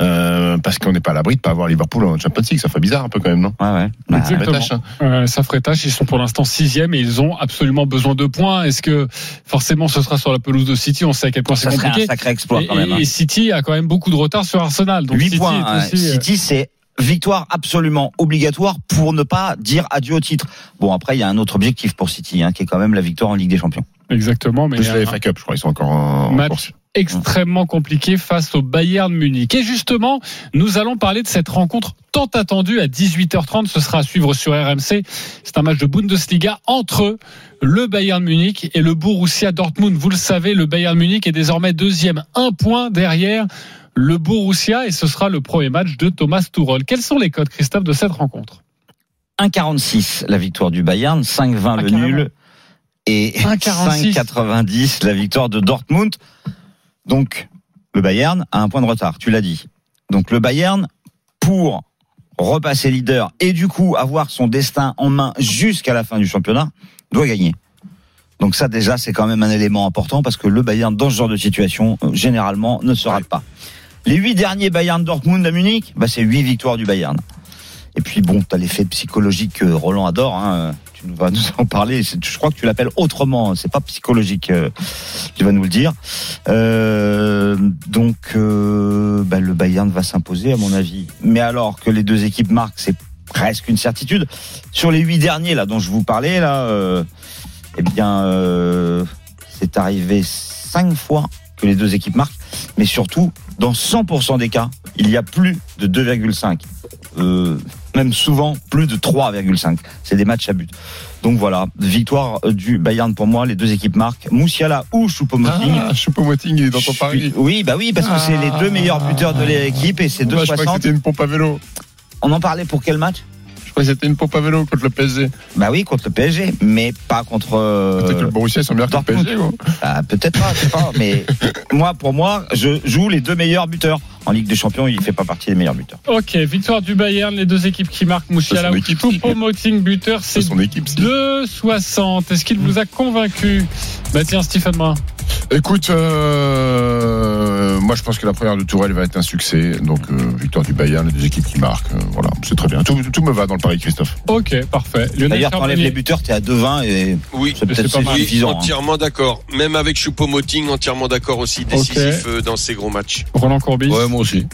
euh, parce qu'on n'est pas à l'abri de pas avoir Liverpool en Champions League. Ça fait bizarre un peu quand même, non Ouais, ouais. Bah, Ça fait Exactement. tâche, hein. Euh, ça ferait tâche. Ils sont pour l'instant sixième et ils ont absolument besoin de points. Est-ce que forcément ce sera sur la pelouse de City On sait à quel point c'est serait un compliqué. sacré exploit Et, quand même. hein. et City a quand même beaucoup de retard sur Arsenal. Donc 8 City points. hein. aussi, euh, City, c'est victoire absolument obligatoire pour ne pas dire adieu au titre. Bon, après, il y a un autre objectif pour City, hein, qui est quand même la victoire en Ligue des Champions. Exactement, mais Plus la un FA Cup, je crois. Ils sont encore en, en match course. Extrêmement compliqué face au Bayern Munich. Et justement, nous allons parler de cette rencontre tant attendue à 18h30. Ce sera à suivre sur RMC. C'est un match de Bundesliga entre le Bayern Munich et le Borussia Dortmund. Vous le savez, le Bayern Munich est désormais deuxième, un point derrière le Borussia et ce sera le premier match de Thomas Tuchel. Quels sont les codes, Christophe, de cette rencontre? 1,46 la victoire du Bayern, 5,20 Ah, le nul et 1,46. 5,90 la victoire de Dortmund. Donc le Bayern a un point de retard, tu l'as dit. Donc le Bayern, pour repasser leader et du coup avoir son destin en main jusqu'à la fin du championnat, doit gagner. Donc ça déjà c'est quand même un élément important parce que le Bayern dans ce genre de situation euh, généralement ne se rate pas. Les huit derniers Bayern Dortmund à Munich, bah, c'est huit victoires du Bayern. Et puis bon, t'as l'effet psychologique que Roland adore. Hein. Tu vas nous en parler. Je crois que tu l'appelles autrement. C'est pas psychologique. euh, Tu vas nous le dire. Euh, donc, euh, bah, le Bayern va s'imposer, à mon avis. Mais alors que les deux équipes marquent, c'est presque une certitude. Sur les huit derniers là dont je vous parlais là, euh, eh bien, euh, c'est arrivé cinq fois que les deux équipes marquent. Mais surtout, dans 100% des cas, il y a plus de 2,5. Euh, même souvent plus de 3,5. C'est des matchs à but. Donc voilà, victoire euh, du Bayern pour moi. Les deux équipes marquent. Moussiala ou Choupo-Moting. Ah, Choupo-Moting il est dans ton Je pari. Oui, bah oui, parce que c'est les deux meilleurs buteurs de l'équipe et c'est Moi, je crois que 2,60. c'était une pompe à vélo. On en parlait pour quel match? Je crois que c'était une pompe à vélo contre le PSG. Bah oui, contre le PSG, mais pas contre. euh, Peut-être que le Borussia sont meilleurs que le. PSG. gros. Ah, peut-être pas, je sais pas. Mais moi, pour moi, je joue les deux meilleurs buteurs. En Ligue des Champions, il fait pas partie des meilleurs buteurs. Ok, victoire du Bayern, les deux équipes qui marquent Mouchiala ou. Choupo-Moting buteur, C'est c'est son équipe. si. 2,60. Est-ce qu'il vous a convaincu? Bah tiens, Stephen Brun. Écoute, euh, moi je pense que la première de Tourelle va être un succès. Donc euh, victoire du Bayern, les deux équipes qui marquent. euh, voilà, c'est très bien. Tout, tout me va dans le pari, Christophe. Ok, parfait. Lionel D'ailleurs, t'enlèves les buteurs, t'es à 2,20 et Oui, c'est peut-être mal. oui, suffisant. hein. entièrement d'accord. Même avec Choupo-Moting, entièrement d'accord aussi, décisif euh, dans ces gros matchs. Roland Courbis. Ouais, moi aussi.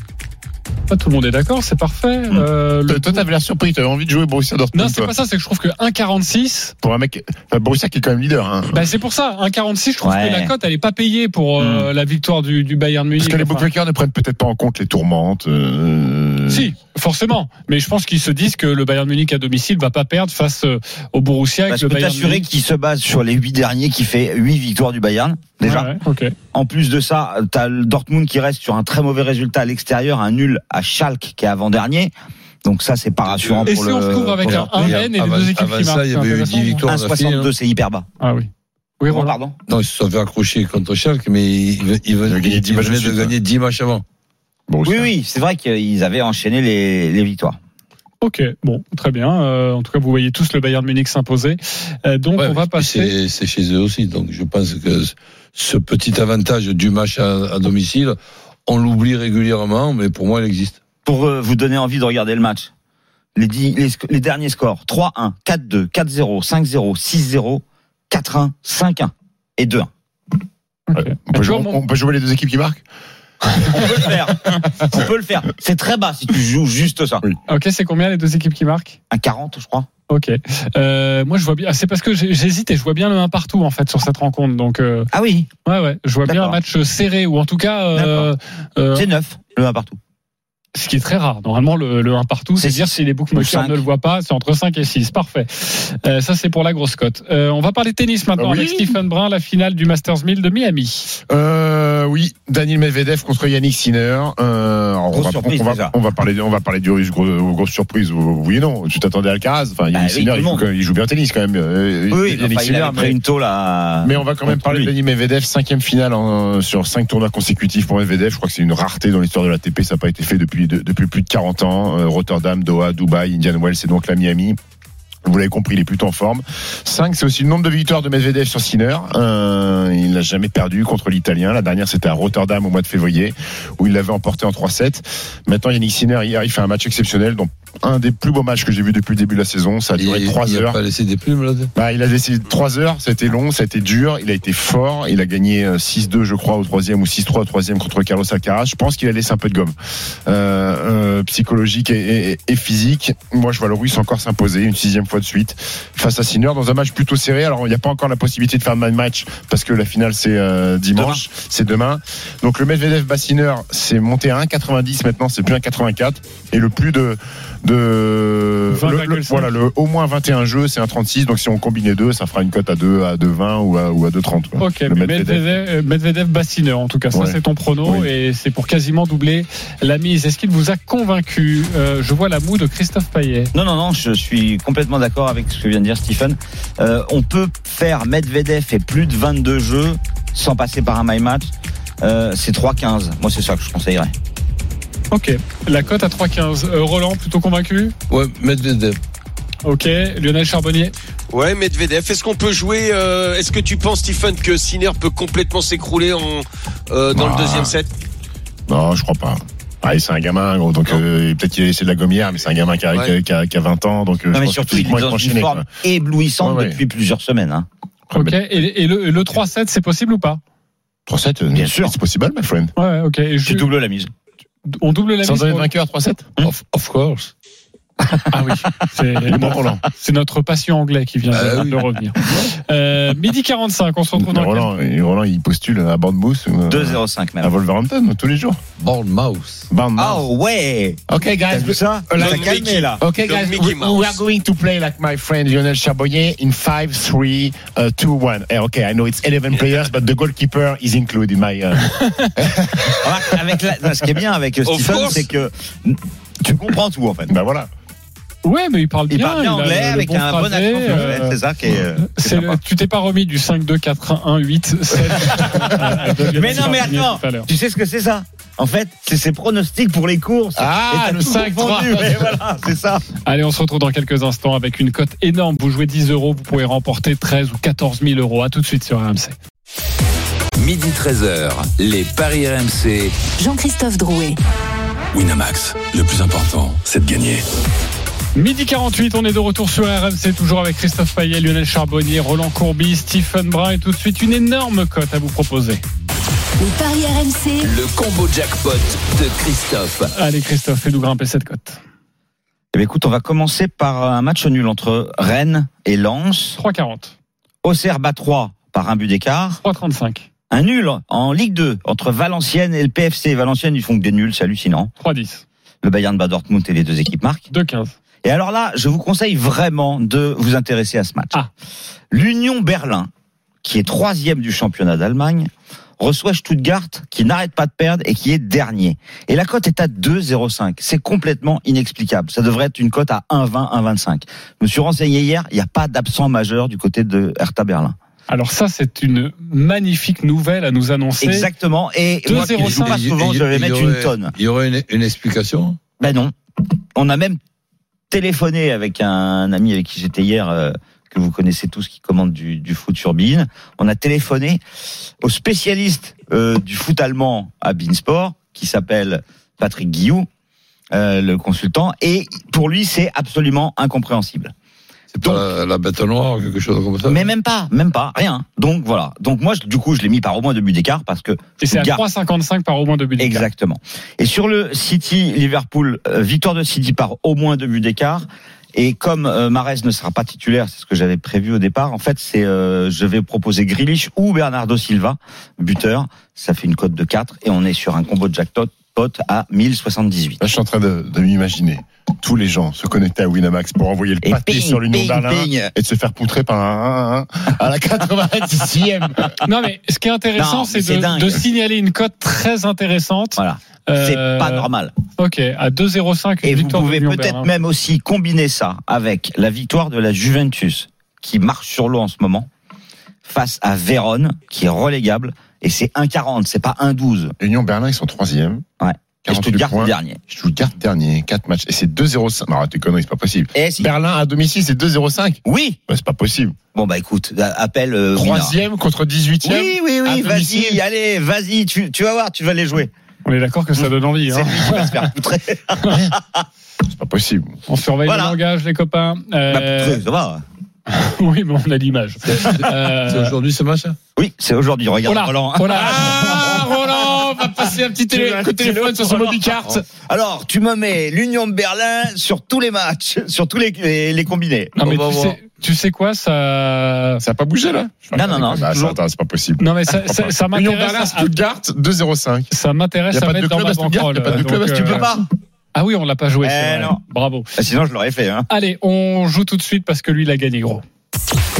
Pas tout le monde est d'accord, c'est parfait. Hmm. Euh, le- Toi, t'avais l'air surpris. T'avais envie de jouer Borussia Dortmund. Non, c'est pas ça, c'est que je trouve que 1,46, Pour un mec, enfin, Borussia qui est quand même leader. Hein. bah c'est pour ça, 1,46, je trouve Ouais. que la cote, elle est pas payée pour euh, la victoire du, du Bayern Munich. Parce que les Enfin, bookmakers ne prennent peut-être pas en compte les tourmentes. euh, Si, forcément. Mais je pense qu'ils se disent que le Bayern Munich à domicile va pas perdre face euh, au Borussia. Bah, avec je le peux Bayern t'assurer Munich. qu'il se base sur les huit derniers, qui fait huit victoires du Bayern. Déjà. Ouais. En plus de ça, t'as le Dortmund qui reste sur un très mauvais résultat à l'extérieur, un nul à Schalke qui est avant-dernier. Donc ça, c'est pas rassurant Et pour si le. on retrouve avec pour un le- 1 Et N et les avant- deux équipes avant qui ça, marquent. il y c'est avait eu intéressant, 10 non victoires. 1,62, c'est hyper bas. Ah oui. Oui, Roland. pardon. Non, ils se sont fait accrocher contre Schalke, mais ils, ve- ils venaient, Ils avaient gagné 10 ils matchs venaient de gagner 10 matchs avant. Oui, oui, c'est vrai qu'ils avaient enchaîné les, les victoires. Ok, bon, très bien. Euh, en tout cas, vous voyez tous le Bayern Munich s'imposer. Euh, donc, Ouais, on va passer. C'est c'est chez eux aussi. Donc je pense que ce petit avantage du match à, à domicile, on l'oublie régulièrement, mais pour moi, il existe. Pour euh, vous donner envie de regarder le match, les, dix- les, sc- les derniers scores 3-1, 4-2, 4-0, 5-0, 6-0, 4-1, 5-1 et 2-1. Ok. On peut, jouer, mon- on peut jouer les deux équipes qui marquent On peut le faire. On peut le faire. C'est très bas si tu joues juste ça. Ok, c'est combien les deux équipes qui marquent? Un 40, je crois. Ok. Euh, moi, je vois bien. ah, C'est parce que j'hésite et je vois bien le 1 partout en fait sur cette rencontre. Donc, euh, Ah oui, ouais, ouais, je vois bien un match serré ou en tout cas, euh, euh, c'est 9, le 1 partout. Ce qui est très rare. Normalement, le, le 1 partout, C'est c'est dire six. si les bookmakers ne le voient pas, c'est entre 5 et 6. Parfait. Euh, ça, c'est pour la grosse cote. Euh, on va parler tennis maintenant Ah oui. avec Stephen Brun, la finale du Masters 1000 de Miami. Euh, oui, Daniel Medvedev contre Yannick Sinner. Euh, on, va, surprise, on, va, déjà. on va parler, on va parler du russe, gros- grosse surprise. Oui et non. Tu t'attendais à Alcaraz. Enfin, Yannick Bah oui, Sinner, il, joue, il bien au tennis quand même. Oui, Yannick enfin, il Sinner, avait pris mais- une tôle à. Mais on va quand même parler lui. de Dani Medvedev, cinquième finale en- sur cinq tournois consécutifs pour Medvedev. Je crois que c'est une rareté dans l'histoire de l'ATP. Ça n'a pas été fait depuis, de- depuis plus de 40 ans. Euh, Rotterdam, Doha, Dubaï, Indian Wells et donc la Miami. Vous l'avez compris, il est plutôt en forme. 5, c'est aussi le nombre de victoires de Medvedev sur Sinner. Euh, il n'a jamais perdu contre l'Italien. La dernière, c'était à Rotterdam au mois de février, où il l'avait emporté en 3-7. Maintenant, Yannick Sinner, hier, il fait un match exceptionnel, donc un des plus beaux matchs que j'ai vu depuis le début de la saison. Ça a duré il, 3 il a heures. laissé des plumes là. Bah, il a décidé 3 heures, été long, ça a été dur, il a été fort, il a gagné euh, 6-2 je crois au troisième ou 6-3 au troisième contre Carlos Alcaraz. Je pense qu'il a laissé un peu de gomme euh, euh, psychologique et, et- et physique. Moi je vois le Russe encore s'imposer une sixième fois de suite face à Sinner dans un match plutôt serré. Alors il n'y a pas encore la possibilité de faire un match parce que la finale c'est euh, dimanche, c'est demain. Donc le Medvedev Sinner c'est monté à 1,90 maintenant, c'est plus 1,84 et le plus de de 20,5. le- le- voilà le au moins 21 jeux c'est un 36 donc si on combine les deux ça fera une cote à 2 à 2,20 ou à ou à 2,30 quoi. Ok, Le Medvedev. Medvedev, euh, Bassiner, en tout cas, ça Ouais. c'est ton prono Oui. et c'est pour quasiment doubler la mise. Est-ce qu'il vous a convaincu? Euh, Je vois la moue de Christophe Payet. Non, non, non, je suis complètement d'accord avec ce que vient de dire Stephen. Euh, on peut faire Medvedev et plus de 22 jeux sans passer par un my match. Euh, c'est 3-15. Moi, c'est ça que je conseillerais. Ok, la cote à 3,15. Euh, Roland, plutôt convaincu Ouais, Medvedev. Ok, Lionel Charbonnier. Ouais, Medvedev. Est-ce qu'on peut jouer euh, Est-ce que tu penses, Stephen, que Sinner peut complètement s'écrouler en euh, dans Ah. le deuxième set? Non, je crois pas. Ah, c'est un gamin, gros, donc euh, peut-être qu'il a laissé de la gommière, mais c'est un gamin qui a, Ouais. qui a- qui a- qui a 20 ans, donc Non, je mais pense surtout, que il est dans une forme éblouissante Ouais, ouais. depuis plusieurs semaines. Hein. Ok. Et, et le, le 3-7, c'est possible ou pas? 3-7, Bien sûr. C'est possible, my friend. Ouais, ok. Et je- Tu doubles la mise. On double la Sans mise. pour- vainqueur, 3-7 Of, of course. Ah oui, c'est c'est notre patient anglais qui vient de, Ah oui. de revenir. Euh, midi 45, on se retrouve dans Roland, et Roland, il postule à Bournemouth, ou, euh, 2-0-5 à même. Wolverhampton, tous les jours. Bournemouth. Bournemouth. Oh ouais Ok, guys. vu ça Comme Ça calmé là. Okay, Comme guys, Mickey we, Mouse. we are going to play like my friend Lionel Charbonnier in 5 3 uh, 2 1. Eh, okay, I know it's 11 players, but the goalkeeper is included in my. Uh, Avec la- ce qui est bien avec Stephen, c'est que tu comprends tout en fait. ben voilà. Ouais, mais il parle bien. Il parle bien a anglais avec bon un bon accent euh, C'est ça qui est. euh, le- tu t'es pas remis du 5-2, 4-1, 8, 7. Mais non, mais attends, tu sais ce que c'est ça? En fait, c'est ses pronostics pour les courses. Ah, le tout 5-3. confondu, mais voilà, c'est ça. Allez, on se retrouve dans quelques instants avec une cote énorme. Vous jouez 10 euros, vous pouvez remporter 13 ou 14 000 euros. À tout de suite sur RMC. Midi 13h, les Paris RMC. Jean-Christophe Drouet. Winamax, le plus important, c'est de gagner. Midi 48, on est de retour sur RMC, toujours avec Christophe Payet, Lionel Charbonnier, Roland Courbis, Stephen Brun et tout de suite une énorme cote à vous proposer. Les paris RMC. Le combo jackpot de Christophe. Allez Christophe, fais-nous grimper cette cote. Eh bien, écoute, on va commencer par un match nul entre Rennes et Lens. 3,40, Auxerre bat 3 par un but d'écart. 3,35, Un nul en Ligue 2 entre Valenciennes et le PFC. Valenciennes, ils font que des nuls, c'est hallucinant. 3,10, Le Bayern bat Dortmund et les deux équipes marquent. 2,15. Et alors là, je vous conseille vraiment de vous intéresser à ce match. Ah. L'Union Berlin, qui est troisième du championnat d'Allemagne, reçoit Stuttgart, qui n'arrête pas de perdre et qui est dernier. Et la cote est à 2,05. C'est complètement inexplicable. Ça devrait être une cote à 1,20, 1,25. Je me suis renseigné hier, il n'y a pas d'absent majeur du côté de Hertha Berlin. Alors ça, c'est une magnifique nouvelle à nous annoncer. Exactement. Et moi qui ne joue pas Et- souvent, je vais y mettre aurait- une tonne. Il y aurait une, une explication? Ben non. On a même téléphoné avec un ami avec qui j'étais hier, euh, que vous connaissez tous, qui commande du, du foot sur Bein. On a téléphoné au spécialiste euh, du foot allemand à Beansport, qui s'appelle Patrick Guillou, euh, le consultant, et pour lui, c'est absolument incompréhensible. C'est pas la, bête noire ou quelque chose comme ça Mais même pas, même pas, rien. Donc voilà. Donc moi, je- du coup, je l'ai mis par au moins deux buts d'écart parce que Et c'est à Stuttgart- 3,55 par au moins deux buts. d'écart. Exactement. Et sur le City Liverpool, euh, victoire de City par au moins deux buts d'écart. Et comme euh, ne sera pas titulaire, c'est ce que j'avais prévu au départ. En fait, c'est euh, je vais proposer Grealish ou Bernardo Silva, buteur. Ça fait une cote de 4 et on est sur un combo de jackpot pot à 1078. Là, je suis en train de, de m'imaginer tous les gens se connecter à Winamax pour envoyer le pâté ping, sur l'Union ping. et de se faire poutrer par un 1-1 à la 86e. Non mais ce qui est intéressant, c'est de, signaler une cote très intéressante. Voilà. C'est Euh, pas normal. Ok, à 2,05 Et vous pouvez peut-être même aussi combiner ça avec la victoire de la Juventus, qui marche sur l'eau en ce moment, face à Vérone, qui est relégable, et c'est 1,40, c'est pas 1,12. Union Berlin, ils sont troisième. Ouais. Et 48 Stuttgart points. dernier. Stuttgart dernier, 4 matchs. Et c'est 2-0-5. Non, arrête tes conneries, c'est pas possible. Et si. Berlin à domicile, c'est 2-0-5. Oui. Ouais, c'est pas possible. Bon bah écoute, appelle. Euh. Troisième contre 18e. Oui, oui, oui. Vas-y, allez, vas-y. Tu, tu vas voir, tu vas les jouer. On est d'accord que ça donne envie. C'est Hein. lui qui va se faire poutrer. C'est pas possible. On surveille Voilà. le langage, les copains. Euh, Bah, poutrer, ça va. oui, mais on a l'image. Euh, C'est aujourd'hui ce match hein Oui, c'est aujourd'hui. Regarde Roland. là. Ah, Roland va passer un petit télé- coup de téléphone sur son mobicart. Alors, tu me mets l'Union de Berlin sur tous les matchs, sur tous les, les, les combinés. Non, mais tu sais, tu sais quoi, ça. Ça a pas bougé, là? Non, non, non, c'est Bah, toujours- attends, c'est pas possible. Non, mais ça, ça, ça Union m'intéresse. Berlin, à- Stuttgart, 2-0-5. Ça m'intéresse à pas de mettre dans ma euh, Tu peux pas Ah oui, on l'a pas joué. Eh non. Bravo. Ah, Sinon, je l'aurais fait. Hein. Allez, on joue tout de suite parce que lui, il a gagné gros.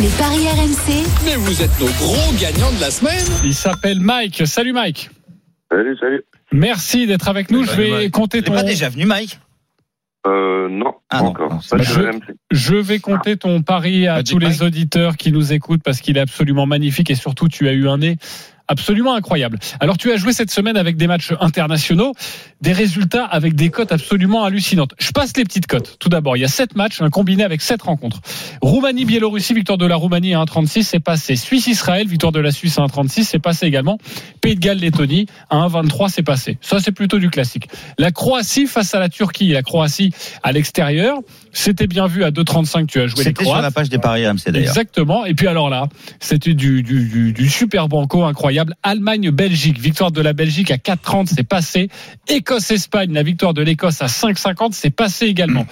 Les paris RMC. Mais vous êtes nos gros gagnants de la semaine. Il s'appelle Mike. Salut Mike. Salut, salut. Merci d'être avec nous. Je vais Mike. compter T'es ton. pas déjà venu, Mike? Euh, non, Ah pas non, encore. non, Pas pas je- vais compter ton pari à tous les Mike. auditeurs qui nous écoutent parce qu'il est absolument magnifique et surtout tu as eu un nez absolument incroyable. Alors tu as joué cette semaine avec des matchs internationaux, des résultats avec des cotes absolument hallucinantes. Je passe les petites cotes. Tout d'abord, il y a sept matchs, un combiné avec sept rencontres. Roumanie-Biélorussie, victoire de la Roumanie à 1,36, c'est passé. Suisse-Israël, victoire de la Suisse à 1,36, c'est passé également. Pays de Galles-Lettonie, à 1,23, c'est passé. Ça, c'est plutôt du classique. La Croatie face à la Turquie. La Croatie à l'extérieur, c'était bien vu à 2,35, tu as joué les C'était sur Croates. la page des paris RMC d'ailleurs. Exactement. Et puis alors là, c'était du, du, du, du super banco incroyable. Allemagne-Belgique, victoire de la Belgique à 4,30, c'est passé. Écosse-Espagne, la victoire de l'Écosse à 5,50, c'est passé également.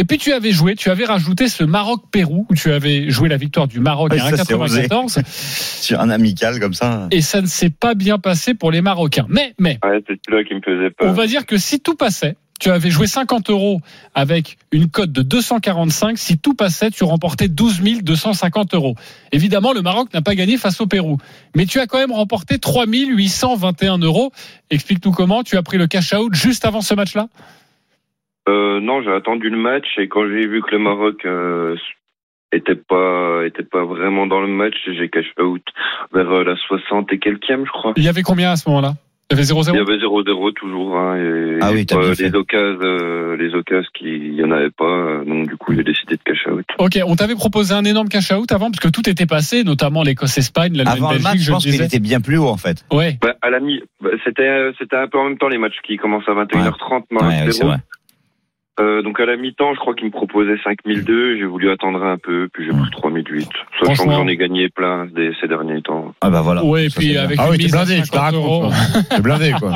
Et puis tu avais joué, tu avais rajouté ce Maroc-Pérou, où tu avais joué la victoire du Maroc à ça, c'est osé. 1,94. Sur un amical comme ça. Et ça ne s'est pas bien passé pour les Marocains. Mais, mais, Ouais, c'est celui-là qui me faisait peur. on va dire que si tout passait, tu avais joué 50 euros avec une cote de 245. Si tout passait, tu remportais 12 250 euros. Évidemment, le Maroc n'a pas gagné face au Pérou. Mais tu as quand même remporté 3 821 euros. Explique-nous comment. Tu as pris le cash out juste avant ce match-là Euh, non, j'ai attendu le match et quand j'ai vu que le Maroc euh, était pas était pas vraiment dans le match, j'ai cash out vers euh, la 60 et quelquième, je crois. Il y avait combien à ce moment-là? Il y avait 0-0 Il y avait 0-0 toujours. Hein, et, Ah oui, t'as fait. les occasions, euh, les occasions qui il y en avait pas, euh, donc du coup j'ai décidé de cash out. Ok, on t'avait proposé un énorme cash out avant parce que tout était passé, notamment l'Écosse-Espagne, Avant le match, je je pense qu'il était bien plus haut en fait. Ouais. Bah, à la mi, bah, c'était euh, c'était un peu en même temps les matchs qui commencent à 21h30. Maroc, Ouais, oui, c'est Pérou. vrai. Euh, donc à la mi-temps, je crois qu'il me proposait 5002. J'ai voulu attendre un peu, puis j'ai pris 3008. Sachant que Franchement. j'en ai gagné plein des, ces derniers temps. Ah bah voilà. Ouais, et puis avec Ah une oui, t'es mise à blindé, je te 50 euros. raconte. quoi. T'es blindé, quoi.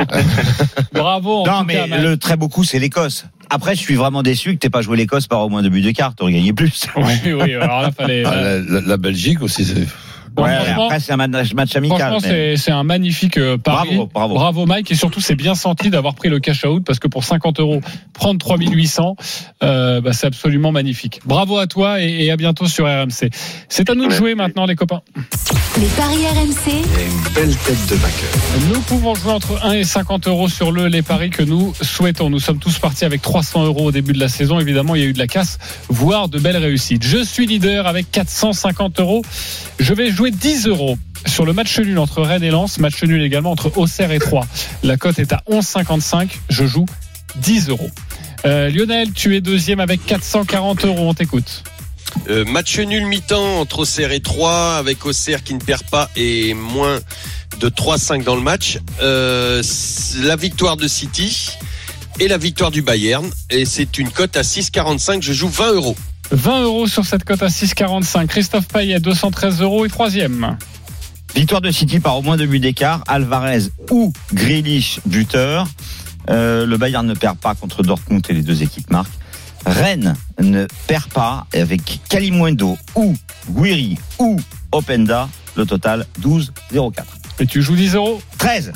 Bravo. Non, mais cas, le très beau coup, c'est l'Écosse. Après, je suis vraiment déçu que t'aies pas joué l'Écosse par au moins deux buts de quart. T'aurais gagné plus. Oui, oui, alors là, fallait. Ah, la, la- la Belgique aussi, c'est. Bon, Ouais, franchement- après, c'est un match, match amical. Franchement, mais- c'est un magnifique euh, pari. Bravo, bravo. Mike. Et surtout, c'est bien senti d'avoir pris le cash out parce que pour 50 euros, prendre 3800, euh, bah, c'est absolument magnifique. Bravo à toi et, et à bientôt sur RMC. C'est à nous de jouer maintenant, les copains. Les paris RMC, Et une belle tête de vainqueur. Nous pouvons jouer entre 1 et 50 euros sur le les paris que nous souhaitons. Nous sommes tous partis avec 300 euros au début de la saison. Évidemment, il y a eu de la casse, voire de belles réussites. Je suis leader avec 450 euros. Je vais jouer 10 euros sur le match nul entre Rennes et Lens. Match nul également entre Auxerre et Troyes. La cote est à 11,55. Je joue 10 euros. Euh, Lionel, tu es deuxième avec 440 euros. On t'écoute. Euh, match nul mi-temps entre Auxerre et 3 avec Auxerre qui ne perd pas et moins de 3-5 dans le match. Euh, la victoire de City et la victoire du Bayern et c'est une cote à 6,45. Je joue 20 euros. 20 euros sur cette cote à 6,45. Christophe Payet, 213 euros et troisième. Victoire de City par au moins deux buts d'écart. Alvarez ou Grealish buteur. Euh, le Bayern ne perd pas contre Dortmund et les deux équipes marquent. Rennes ne perd pas avec Kalimundo ou Guiri ou Openda. Le total 12,04. Et tu joues 10 euros? 13.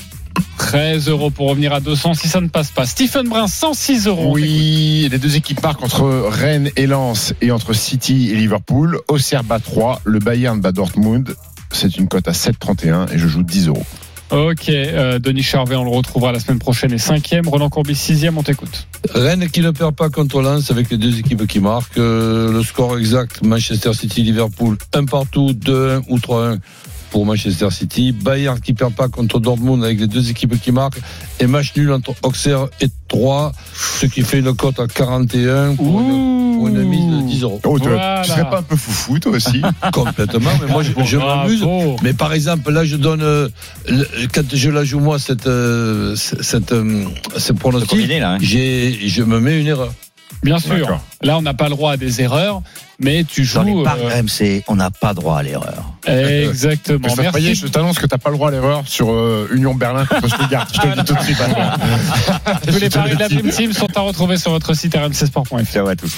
13 euros pour revenir à 200 si ça ne passe pas. Stephen Brun, 106 euros. Oui, les deux équipes marquent entre Rennes et Lens et entre City et Liverpool. Auxerre bat 3, le Bayern bat Dortmund. C'est une cote à 7,31 et je joue 10 euros. Ok, euh, Denis Charvet, on le retrouvera la semaine prochaine et cinquième. Roland Courbis, sixième, on t'écoute. Rennes qui ne perd pas contre Lens avec les deux équipes qui marquent. Euh, le score exact, Manchester City, Liverpool, un partout, 2-1 ou 3-1 pour Manchester City. Bayern qui perd pas contre Dortmund avec les deux équipes qui marquent. Et match nul entre Auxerre et 3, ce qui fait une cote à 41 pour, une, pour une mise de 10 euros. Oh, Voilà. tu serais pas un peu foufou, toi aussi Complètement, mais moi je, je m'amuse. Mais par exemple, là, je donne, euh, le- quand je la joue moi, cette, euh, cette, euh, ce Le pronostic, combiné là. hein. j'ai, je me mets une erreur. Bien sûr. Là, on n'a pas le droit à des erreurs, mais tu Dans les joues. paris euh, RMC, on n'a pas droit à l'erreur. exactement. Payet, Merci. je t'annonce que t'as pas le droit à l'erreur sur euh, Union Berlin contre Stuttgart. Je te le dis tout de suite. Tous les paris de la Dream Team sont à retrouver sur votre site rmcsport.fr. Ciao à tous.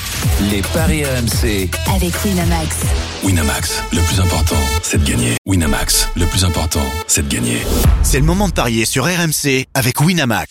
Les paris RMC. avec Winamax, Winamax, le plus important, c'est de gagner. Winamax, le plus important, c'est de gagner. C'est le moment de parier sur RMC avec Winamax.